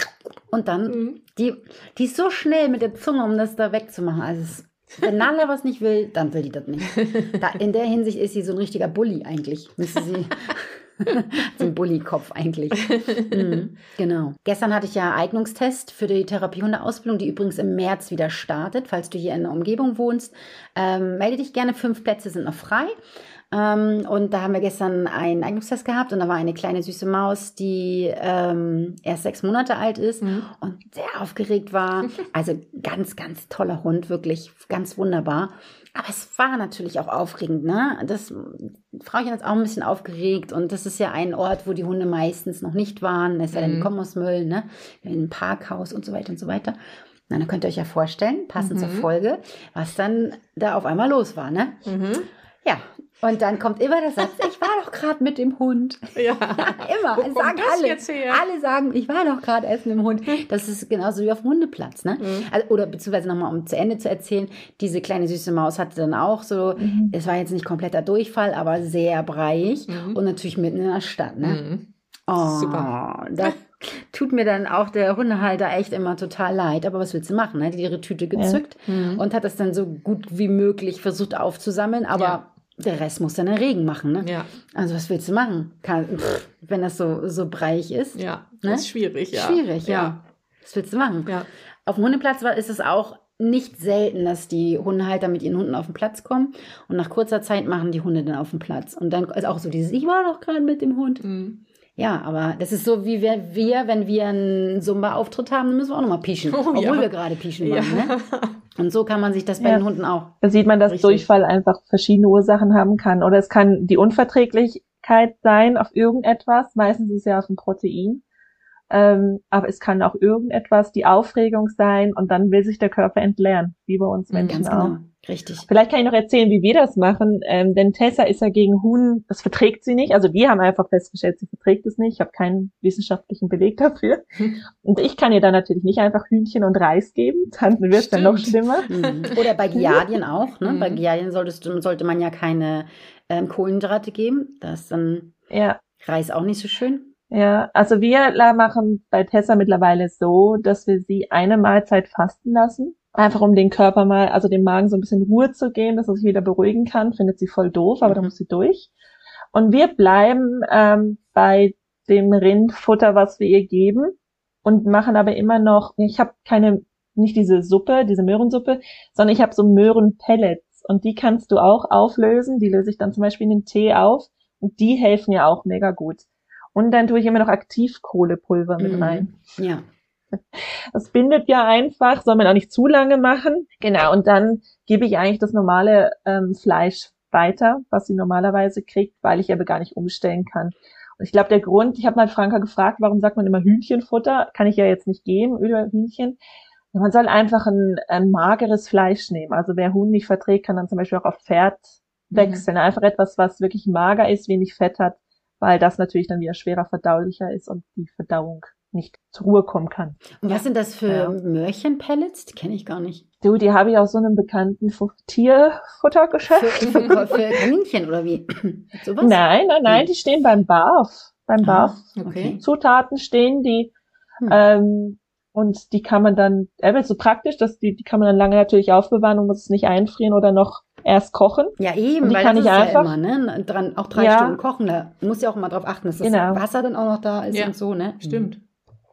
und dann, Mhm. die, die ist so schnell mit der Zunge, um das da wegzumachen. Also es, wenn Nala was nicht will, dann will die das nicht. Da, in der Hinsicht ist sie so ein richtiger Bully eigentlich. Müsste sie so ein Bully-Kopf eigentlich. Mhm, genau. Gestern hatte ich ja Eignungstest für die Therapiehundeausbildung, die übrigens im März wieder startet. Falls du hier in der Umgebung wohnst, ähm, melde dich gerne. Fünf Plätze sind noch frei. Ähm, und da haben wir gestern einen Eignungstest gehabt und da war eine kleine süße Maus, die ähm, erst sechs Monate alt ist Mhm. und sehr aufgeregt war. Also ganz, ganz toller Hund, wirklich ganz wunderbar. Aber es war natürlich auch aufregend, ne? Das Frauchen ist auch ein bisschen aufgeregt und das ist ja ein Ort, wo die Hunde meistens noch nicht waren. Es sei denn, die Mhm. kommen aus Mölln, ne? In einem Parkhaus und so weiter und so weiter. Na, dann könnt ihr euch ja vorstellen, passend zur Mhm. Folge, was dann da auf einmal los war, ne? Mhm. Ja. Und dann kommt immer der Satz, ich war doch gerade mit dem Hund. Ja. Immer. Wo sagen das alle. Alle sagen, ich war doch gerade essen im Hund. Das ist genauso wie auf dem Hundeplatz. Ne? Mhm. Also, oder beziehungsweise nochmal, um zu Ende zu erzählen, diese kleine süße Maus hatte dann auch so, Mhm. es war jetzt nicht kompletter Durchfall, aber sehr breiig Mhm. und natürlich mitten in der Stadt. Ne? Mhm. Oh, Super. Da tut mir dann auch der Hundehalter echt immer total leid. Aber was willst du machen? Ne? Die hat ihre Tüte gezückt Mhm. und hat das dann so gut wie möglich versucht aufzusammeln. Aber Ja. Der Rest muss dann der Regen machen, ne? Ja, Also was willst du machen? Kann, pff, wenn das so, so breich ist. ja. Ne? Das ist schwierig, ja. Schwierig, ja. Was willst du machen? Ja. Auf dem Hundeplatz war- ist es auch nicht selten, dass die Hundehalter mit ihren Hunden auf den Platz kommen und nach kurzer Zeit machen die Hunde dann auf den Platz. Und dann ist auch so dieses, ich war doch gerade mit dem Hund. Mhm. Ja, aber das ist so, wie wir, wir wenn wir einen Zumba-Auftritt haben, dann müssen wir auch nochmal pieschen. Oh, obwohl ja. wir gerade pieschen Ja. waren. Ne? Und so kann man sich das bei Ja. den Hunden auch. Da sieht man, dass Richtig. Durchfall einfach verschiedene Ursachen haben kann. Oder es kann die Unverträglichkeit sein auf irgendetwas. Meistens ist es ja auf ein Protein. Ähm, aber es kann auch irgendetwas, die Aufregung sein und dann will sich der Körper entleeren, wie bei uns Mhm, Menschen Ganz auch. genau. Richtig. Vielleicht kann ich noch erzählen, wie wir das machen, ähm, denn Tessa ist ja gegen Huhn, das verträgt sie nicht. Also wir haben einfach festgestellt, sie verträgt es nicht. Ich habe keinen wissenschaftlichen Beleg dafür. Und ich kann ihr dann natürlich nicht einfach Hühnchen und Reis geben, dann wird es dann noch schlimmer. Mhm. Oder bei Giardien auch. Ne? Mhm. Bei Giardien solltest du, sollte man ja keine ähm, Kohlenhydrate geben. Das ist dann Ja, Reis auch nicht so schön. Ja, also wir machen bei Tessa mittlerweile so, dass wir sie eine Mahlzeit fasten lassen. Einfach um den Körper mal, also dem Magen so ein bisschen Ruhe zu geben, dass er sich wieder beruhigen kann. Findet sie voll doof, aber da Mhm. muss sie durch. Und wir bleiben ähm, bei dem Rindfutter, was wir ihr geben und machen aber immer noch, ich habe keine, nicht diese Suppe, diese Möhrensuppe, sondern ich habe so Möhrenpellets und die kannst du auch auflösen. Die löse ich dann zum Beispiel in den Tee auf und die helfen ja auch mega gut. Und dann tue ich immer noch Aktivkohlepulver mit Mhm. rein. Ja. Das bindet ja einfach, soll man auch nicht zu lange machen. Genau, und dann gebe ich eigentlich das normale ähm, Fleisch weiter, was sie normalerweise kriegt, weil ich aber gar nicht umstellen kann. Und ich glaube, der Grund, ich habe mal Franka gefragt, warum sagt man immer Hühnchenfutter? Kann ich ja jetzt nicht geben, über Hühnchen. Ja, man soll einfach ein, ein mageres Fleisch nehmen. Also wer Huhn nicht verträgt, kann dann zum Beispiel auch auf Pferd wechseln. Einfach etwas, was wirklich mager ist, wenig Fett hat, weil das natürlich dann wieder schwerer verdaulicher ist und die Verdauung nicht zur Ruhe kommen kann. Und was sind das für Ja. Möhrchenpellets? Die kenne ich gar nicht. Du, die habe ich aus so einem bekannten Fu- Tierfuttergeschäft. Für, für, für Kaninchen oder wie? Sowas? Nein, nein, nein, Nee. die stehen beim BAF. Beim Ah, BAF. okay. Zutaten stehen die. Hm. Ähm, und die kann man dann, er wird so praktisch, dass die, die kann man dann lange natürlich aufbewahren und muss es nicht einfrieren oder noch erst kochen. Ja, eben, die weil kann das ich ist einfach- ja immer, ne? Dran, auch drei Ja. Stunden kochen, da muss ja auch immer drauf achten, dass das Genau. Wasser dann auch noch da ist Ja. und so, ne? Stimmt.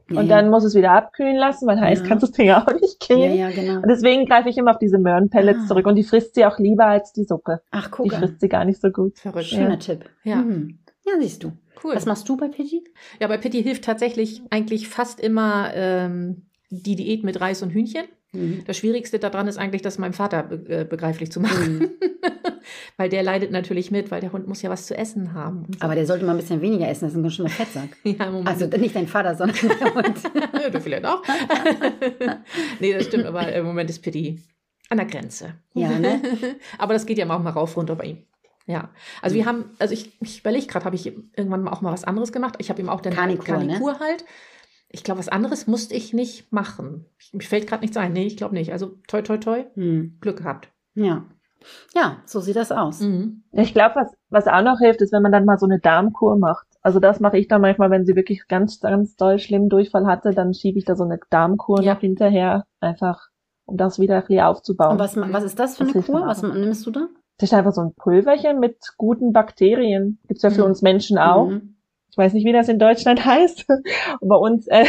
Ja, und ja. dann muss es wieder abkühlen lassen, weil heiß Ja. kannst du das Ding ja auch nicht Ja, gehen. ja, genau. Und deswegen greife ich immer auf diese Möhrenpellets Ah. zurück und die frisst sie auch lieber als die Suppe. Ach, Die guck an. frisst sie gar nicht so gut. Verrückt. Schöner Ja. Tipp. Ja. Mhm. Ja, siehst du. Cool. Was machst du bei Pidgey? Ja, bei Pitti hilft tatsächlich eigentlich fast immer ähm, die Diät mit Reis und Hühnchen. Mhm. Das Schwierigste daran ist eigentlich, das meinem Vater be äh, begreiflich zu machen. Mhm. weil der leidet natürlich mit, weil der Hund muss ja was zu essen haben. so. Aber der sollte mal ein bisschen weniger essen, das ist ein ganz schöner Fettsack. ja, Moment. Also nicht dein Vater, sondern der Hund. Ja, du vielleicht auch. nee, das stimmt, aber im Moment ist Pitti an der Grenze. Ja, ne? aber das geht ja auch mal rauf runter bei ihm. Ja, also wir haben, also ich, ich überlege gerade, habe ich irgendwann auch mal was anderes gemacht? Ich habe ihm auch den Karnikur, ne? Karnikur halt. Ich glaube, was anderes musste ich nicht machen. Ich, mir fällt gerade nichts ein. Nee, ich glaube nicht. Also toi, toi, toi, Hm. Glück gehabt. Ja. Ja, so sieht das aus. Mhm. Ich glaube, was, was auch noch hilft, ist, wenn man dann mal so eine Darmkur macht. Also das mache ich dann manchmal, wenn sie wirklich ganz, ganz doll schlimm Durchfall hatte, dann schiebe ich da so eine Darmkur Ja. noch hinterher, einfach um das wieder ein bisschen aufzubauen. Und was, was ist das für Das eine Kur? Was nimmst du da? Das ist einfach so ein Pulverchen mit guten Bakterien. Gibt's ja für Mhm. uns Menschen auch. Mhm. Ich weiß nicht, wie das in Deutschland heißt. Und bei uns, äh,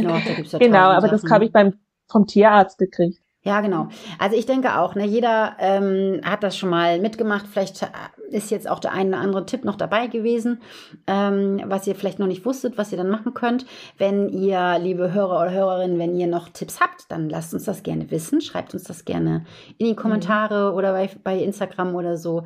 Ja, da genau, aber das Sachen. habe ich beim, vom Tierarzt gekriegt. Ja, genau. Also ich denke auch, ne, jeder ähm, hat das schon mal mitgemacht. Vielleicht äh, ist jetzt auch der eine oder andere Tipp noch dabei gewesen, ähm, was ihr vielleicht noch nicht wusstet, was ihr dann machen könnt. Wenn ihr, liebe Hörer oder Hörerinnen, wenn ihr noch Tipps habt, dann lasst uns das gerne wissen. Schreibt uns das gerne in die Kommentare oder bei, bei Instagram oder so.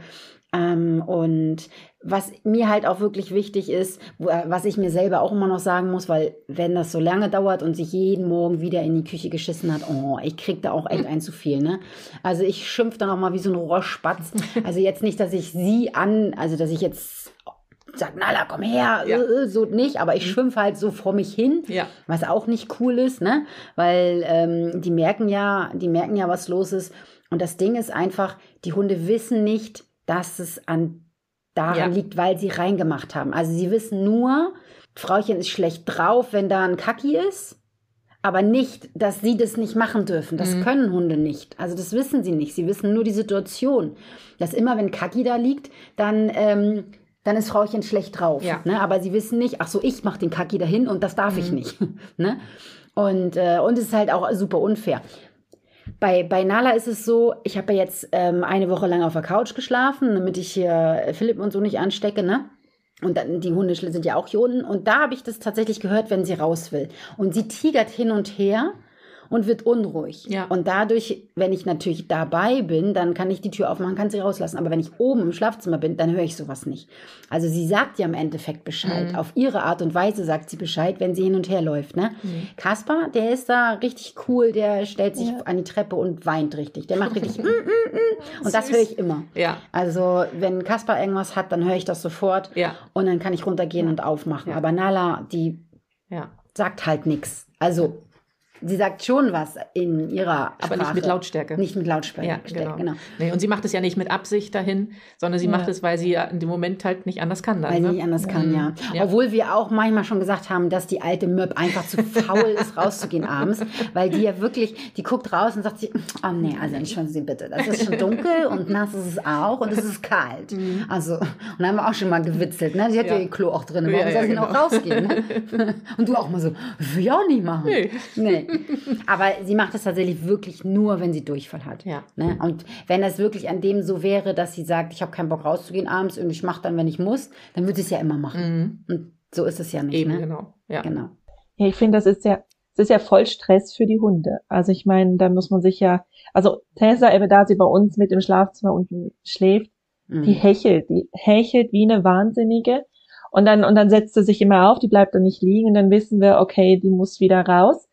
Ähm, und was mir halt auch wirklich wichtig ist, äh, was ich mir selber auch immer noch sagen muss, weil wenn das so lange dauert und sich jeden Morgen wieder in die Küche geschissen hat, oh, ich krieg da auch echt ein zu viel, ne? Also ich schimpf dann auch mal wie so ein Rohrspatz. Also jetzt nicht, dass ich sie an, also dass ich jetzt sag, Nala, komm her, Ja. äh, äh, so nicht, aber ich schimpfe halt so vor mich hin Ja. was auch nicht cool ist, ne? Weil ähm, die merken ja, die merken ja, was los ist. Und das Ding ist einfach, die Hunde wissen nicht, dass es an daran Ja. liegt, weil sie reingemacht haben. Also sie wissen nur, Frauchen ist schlecht drauf, wenn da ein Kacki ist. aber nicht, dass sie das nicht machen dürfen. Das mhm. können Hunde nicht. Also das wissen sie nicht. Sie wissen nur die Situation. Dass immer, wenn Kaki da liegt, dann, ähm, dann ist Frauchen schlecht drauf. Ja. Ne? Aber sie wissen nicht, ach so, ich mache den Kaki dahin und das darf mhm. ich nicht. ne? Und, äh, und es ist halt auch super unfair. Bei, bei Nala ist es so, ich habe ja jetzt ähm, eine Woche lang auf der Couch geschlafen, damit ich hier Philipp und so nicht anstecke, ne? Und dann, die Hunde sind ja auch hier unten. Und da habe ich das tatsächlich gehört, wenn sie raus will. Und sie tigert hin und her und wird unruhig. Ja. Und dadurch, wenn ich natürlich dabei bin, dann kann ich die Tür aufmachen, kann sie rauslassen. Aber wenn ich oben im Schlafzimmer bin, dann höre ich sowas nicht. Also sie sagt ja im Endeffekt Bescheid. Mhm. Auf ihre Art und Weise sagt sie Bescheid, wenn sie hin und her läuft. Ne? Mhm. Kaspar, der ist da richtig cool, der stellt sich ja. an die Treppe und weint richtig. Der macht richtig mm, mm, mm. und das höre ich immer. Ja. Also wenn Kaspar irgendwas hat, dann höre ich das sofort ja. und dann kann ich runtergehen und aufmachen. Aber Nala, die sagt halt nichts. Also Sie sagt schon was in ihrer Aber nicht mit Lautstärke. Nicht mit Lautstärke, ja, genau. genau. Nee, und sie macht es ja nicht mit Absicht dahin, sondern sie ja. macht es, weil sie ja in dem Moment halt nicht anders kann. Dann, weil ne? sie nicht anders kann, ja. ja. Obwohl wir auch manchmal schon gesagt haben, dass die alte Möb einfach zu faul ist, rauszugehen abends, weil die ja wirklich, die guckt raus und sagt sie, oh nee, also entspannen Sie bitte, das ist schon dunkel und nass ist es auch und es ist kalt. Mhm. Also, und da haben wir auch schon mal gewitzelt, ne? Sie hat ja, ihr Klo auch drin, warum soll sie genau. noch rausgehen? Ne? Und du auch mal so, will ich auch nicht machen. Nee. nee. Aber sie macht es tatsächlich wirklich nur, wenn sie Durchfall hat. Ja. Ne? Und wenn das wirklich an dem so wäre, dass sie sagt, ich habe keinen Bock rauszugehen abends und ich mache dann, wenn ich muss, dann würde sie es ja immer machen. Mhm. Und so ist es ja nicht. Eben, ne? genau. Ja. genau. Ja, ich finde, das ist ja, das ist ja voll Stress für die Hunde. Also ich meine, da muss man sich ja, also Tessa, eben da sie bei uns mit im Schlafzimmer unten schläft, mhm. die hechelt, die hechelt wie eine Wahnsinnige. Und dann, und dann setzt sie sich immer auf, die bleibt dann nicht liegen, und dann wissen wir, okay, die muss wieder raus.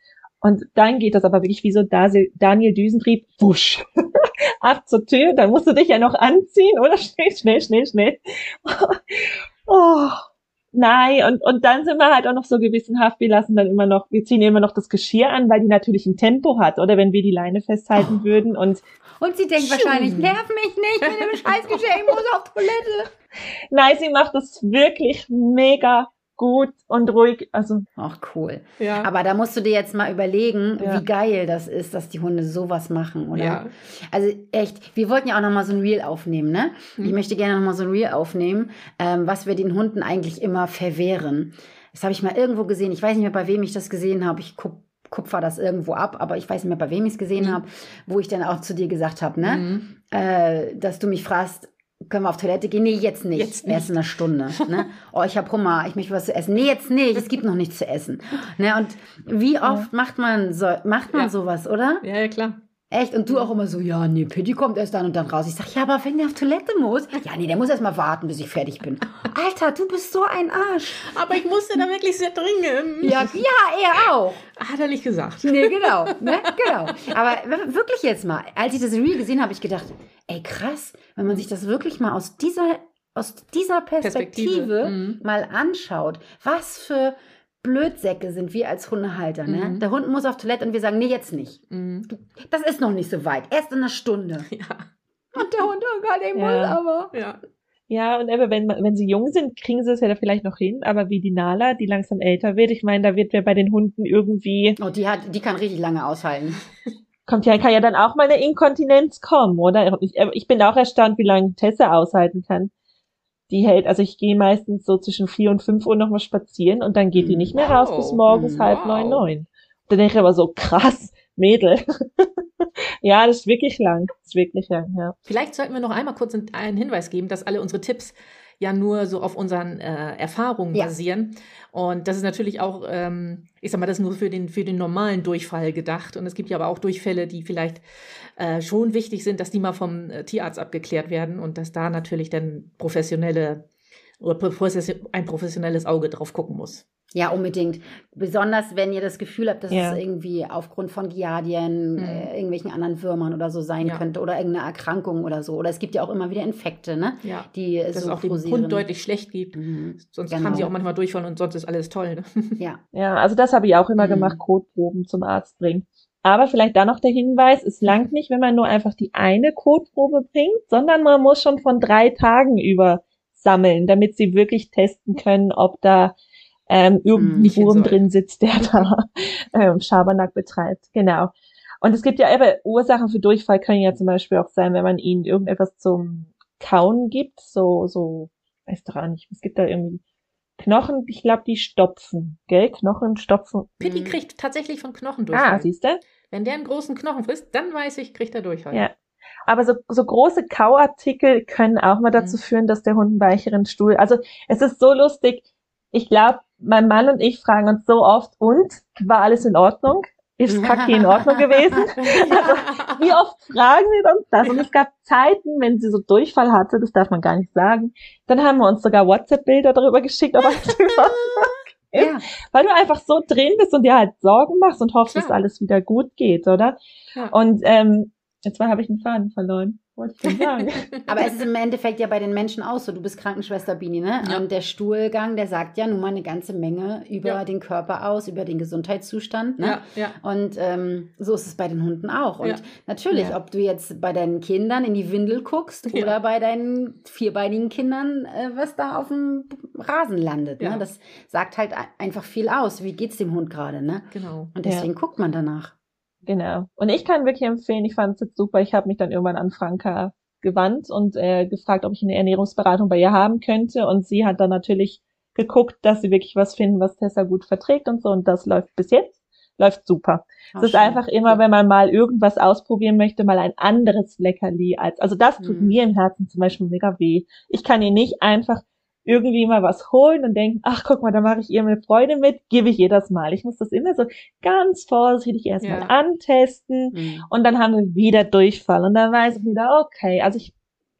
Und dann geht das aber wirklich wie so Daniel Düsentrieb, wusch, ab zur Tür, dann musst du dich ja noch anziehen, oder? Schnell, schnell, schnell, schnell. oh, nein, und, und dann sind wir halt auch noch so gewissenhaft, wir lassen dann immer noch, wir ziehen immer noch das Geschirr an, weil die natürlich ein Tempo hat, oder wenn wir die Leine festhalten oh. würden und und sie denkt wahrscheinlich, nerv mich nicht mit dem Scheißgeschirr, ich muss auf Toilette. Nein, sie macht das wirklich mega gut und ruhig. Also. Ach, cool. Ja. Aber da musst du dir jetzt mal überlegen, ja. wie geil das ist, dass die Hunde sowas machen, oder? Ja. Also echt, wir wollten ja auch noch mal so ein Reel aufnehmen, ne? Hm. Ich möchte gerne noch mal so ein Reel aufnehmen, ähm, was wir den Hunden eigentlich immer verwehren. Das habe ich mal irgendwo gesehen. Ich weiß nicht mehr, bei wem ich das gesehen habe. Ich guck kupfer das irgendwo ab, aber ich weiß nicht mehr, bei wem ich es gesehen mhm. habe, wo ich dann auch zu dir gesagt habe, ne? Mhm. Äh, dass du mich fragst, können wir auf Toilette gehen? Nee, jetzt nicht. Jetzt nicht. Erst in einer Stunde. Ne? Oh, ich habe Hunger, ich möchte was zu essen. Nee, jetzt nicht, es gibt noch nichts zu essen. Ne? Und wie oft macht man so, macht man ja. sowas, oder? Ja, ja, klar. Echt? Und du auch immer so, ja, nee, Pitti kommt erst dann und dann raus. Ich sag, ja, aber wenn der auf Toilette muss, ja, nee, der muss erst mal warten, bis ich fertig bin. Alter, du bist so ein Arsch. Aber ich musste da wirklich sehr dringend. Ja, ja, er auch. Hat er nicht gesagt. Nee, genau, ne, genau. Aber wirklich jetzt mal, als ich das Reel gesehen habe, ich gedacht, ey, krass, wenn man sich das wirklich mal aus dieser, aus dieser Perspektive, Perspektive. Mhm. mal anschaut, was für Blödsäcke sind wir als Hundehalter. Ne? Mhm. Der Hund muss auf Toilette und wir sagen, nee, jetzt nicht. Mhm. Das ist noch nicht so weit. Erst in einer Stunde. Ja. Und der Hund, oh Gott, ich ja. muss aber. Ja. Ja, und eben, wenn, wenn sie jung sind, kriegen sie es ja da vielleicht noch hin, aber wie die Nala, die langsam älter wird, ich meine, da wird ja bei den Hunden irgendwie. Oh, die hat, die kann richtig lange aushalten. Kommt ja, kann ja dann auch mal eine Inkontinenz kommen, oder? Ich, ich bin auch erstaunt, wie lange Tessa aushalten kann die hält, also ich gehe meistens so zwischen vier und fünf Uhr nochmal spazieren und dann geht die nicht mehr raus bis morgens wow. halb neun, neun. Dann denke ich aber so, krass, Mädel. ja, das ist wirklich lang. Das ist wirklich lang, ja. Vielleicht sollten wir noch einmal kurz einen Hinweis geben, dass alle unsere Tipps ja nur so auf unseren äh, Erfahrungen ja. basieren. Und das ist natürlich auch, ähm, ich sag mal, das ist nur für den, für den normalen Durchfall gedacht. Und es gibt ja aber auch Durchfälle, die vielleicht äh, schon wichtig sind, dass die mal vom äh, Tierarzt abgeklärt werden und dass da natürlich dann professionelle oder ein professionelles Auge drauf gucken muss. Ja, unbedingt. Besonders wenn ihr das Gefühl habt, dass ja. es irgendwie aufgrund von Giardien, mhm. äh, irgendwelchen anderen Würmern oder so sein ja. könnte oder irgendeine Erkrankung oder so. Oder es gibt ja auch immer wieder Infekte, ne? Ja. Die dass so es auch dem Hund deutlich schlecht gibt. Mhm. Sonst genau. haben sie auch manchmal Durchfall und sonst ist alles toll. Ne? Ja. Ja, also das habe ich auch immer mhm. gemacht, Kotproben zum Arzt bringen. Aber vielleicht da noch der Hinweis, es langt nicht, wenn man nur einfach die eine Kotprobe bringt, sondern man muss schon von drei Tagen über sammeln, damit sie wirklich testen können, ob da ähm, irgendein hin Wurm drin sitzt, der da ähm, Schabernack betreibt. Genau. Und es gibt ja eben Ursachen für Durchfall können ja zum Beispiel auch sein, wenn man ihnen irgendetwas zum Kauen gibt, so, so, weiß doch auch nicht, es gibt da irgendwie Knochen, ich glaube, die stopfen, gell? Knochen stopfen. Pitti Mhm. kriegt tatsächlich von Knochen Ah, Durchfall. siehst du? Wenn der einen großen Knochen frisst, dann weiß ich, kriegt er Durchfall. Ja. Aber so, so große Kauartikel können auch mal dazu Mhm. führen, dass der Hund einen weicheren Stuhl. Also es ist so lustig. Ich glaube, mein Mann und ich fragen uns so oft, und war alles in Ordnung? Ist Kacke in Ordnung gewesen? Also, wie oft fragen wir uns das? Und es gab Zeiten, wenn sie so Durchfall hatte, das darf man gar nicht sagen, dann haben wir uns sogar WhatsApp-Bilder darüber geschickt, ob alles in Ordnung ist. Ja. Weil du einfach so drin bist und dir halt Sorgen machst und hoffst, dass Klar. alles wieder gut geht, oder? Ja. Und ähm, jetzt habe ich einen Faden verloren. Wollte ich denn sagen? Aber es ist im Endeffekt ja bei den Menschen auch so. Du bist Krankenschwester, Bini, ne? Ja. Und der Stuhlgang, der sagt ja nun mal eine ganze Menge über Ja. den Körper aus, über den Gesundheitszustand. Ne? ja, ja. Und ähm, so ist es bei den Hunden auch. Und Ja. natürlich, ob du jetzt bei deinen Kindern in die Windel guckst oder bei deinen vierbeinigen Kindern, äh, was da auf dem Rasen landet. Ne? Das sagt halt ein- einfach viel aus. Wie geht's dem Hund gerade? Ne? Genau. Und deswegen guckt man danach. Genau. Und ich kann wirklich empfehlen, ich fand es jetzt super. Ich habe mich dann irgendwann an Franka gewandt und äh, gefragt, ob ich eine Ernährungsberatung bei ihr haben könnte. Und sie hat dann natürlich geguckt, dass sie wirklich was finden, was Tessa gut verträgt und so. Und das läuft bis jetzt, läuft super. Auch Es ist schön. einfach immer, wenn man mal irgendwas ausprobieren möchte, mal ein anderes Leckerli als, also das tut Mhm. mir im Herzen zum Beispiel mega weh. Ich kann ihr nicht einfach irgendwie mal was holen und denken, ach guck mal, da mache ich ihr eine Freude mit, gebe ich ihr das mal. Ich muss das immer so ganz vorsichtig erstmal Ja. antesten Mhm. und dann haben wir wieder Durchfall und dann weiß ich wieder, okay, also ich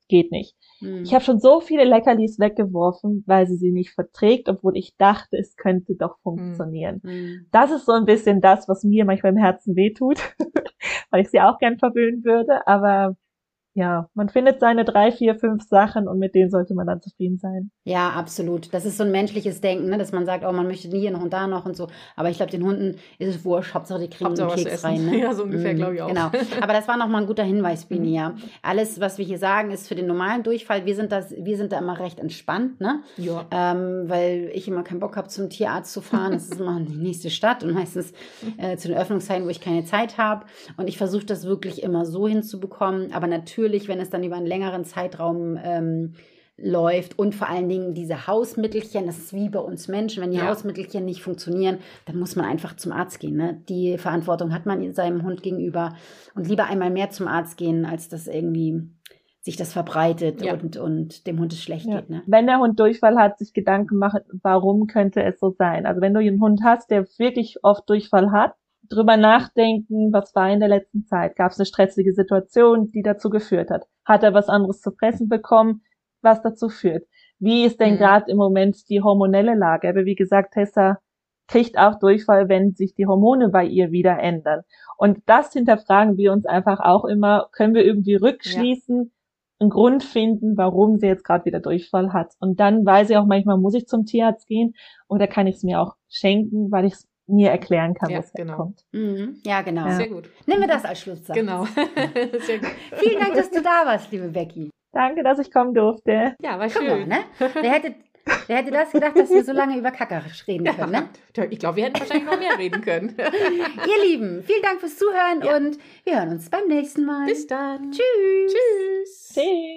geht nicht. Mhm. Ich habe schon so viele Leckerlis weggeworfen, weil sie sie nicht verträgt, obwohl ich dachte, es könnte doch funktionieren. Mhm. Das ist so ein bisschen das, was mir manchmal im Herzen wehtut, weil ich sie auch gern verwöhnen würde. Aber ja, man findet seine drei, vier, fünf Sachen und mit denen sollte man dann zufrieden sein. Ja, absolut. Das ist so ein menschliches Denken, ne? dass man sagt, oh, man möchte hier noch und da noch und so. Aber ich glaube, den Hunden ist es wurscht. Hauptsache, die kriegen Hauptsache einen Keks rein. Ne? Ja, so ungefähr, Mhm, glaub ich auch. Genau. Aber das war nochmal ein guter Hinweis, Bini, ja. Alles, was wir hier sagen, ist für den normalen Durchfall. Wir sind, das, wir sind da immer recht entspannt, ne? Ja. Ähm, weil ich immer keinen Bock habe, zum Tierarzt zu fahren. Das ist immer die nächste Stadt und meistens äh, zu den Öffnungszeiten, wo ich keine Zeit habe. Und ich versuche das wirklich immer so hinzubekommen. Aber natürlich, wenn es dann über einen längeren Zeitraum ähm, läuft und vor allen Dingen diese Hausmittelchen, das ist wie bei uns Menschen, wenn die Ja. Hausmittelchen nicht funktionieren, dann muss man einfach zum Arzt gehen. Ne? Die Verantwortung hat man seinem Hund gegenüber und lieber einmal mehr zum Arzt gehen, als dass irgendwie sich das verbreitet Ja. und, und dem Hund es schlecht Ja. geht. Ne? Wenn der Hund Durchfall hat, sich Gedanken machen, warum könnte es so sein? Also wenn du einen Hund hast, der wirklich oft Durchfall hat, drüber nachdenken, was war in der letzten Zeit? Gab es eine stressige Situation, die dazu geführt hat? Hat er was anderes zu fressen bekommen, was dazu führt? Wie ist denn Mhm. gerade im Moment die hormonelle Lage? Aber wie gesagt, Tessa kriegt auch Durchfall, wenn sich die Hormone bei ihr wieder ändern. Und das hinterfragen wir uns einfach auch immer, können wir irgendwie rückschließen, einen Grund finden, warum sie jetzt gerade wieder Durchfall hat. Und dann weiß ich auch manchmal, muss ich zum Tierarzt gehen oder kann ich es mir auch schenken, weil ich es mir erklären kann, Ja, was genau. kommt. Mhm. Ja, genau. Ja. Sehr gut. Nehmen wir das als Schlusssatz. Genau. Sehr gut. Vielen Dank, dass du da warst, liebe Becky. Danke, dass ich kommen durfte. Ja, war Guck mal, schön. ne? Wer hätte, wer hätte das gedacht, dass wir so lange über Kacker reden können, ne? Ja, ich glaube, wir hätten wahrscheinlich noch mehr reden können. Ihr Lieben, vielen Dank fürs Zuhören Ja. und wir hören uns beim nächsten Mal. Bis dann. Tschüss. Tschüss. Tschüss.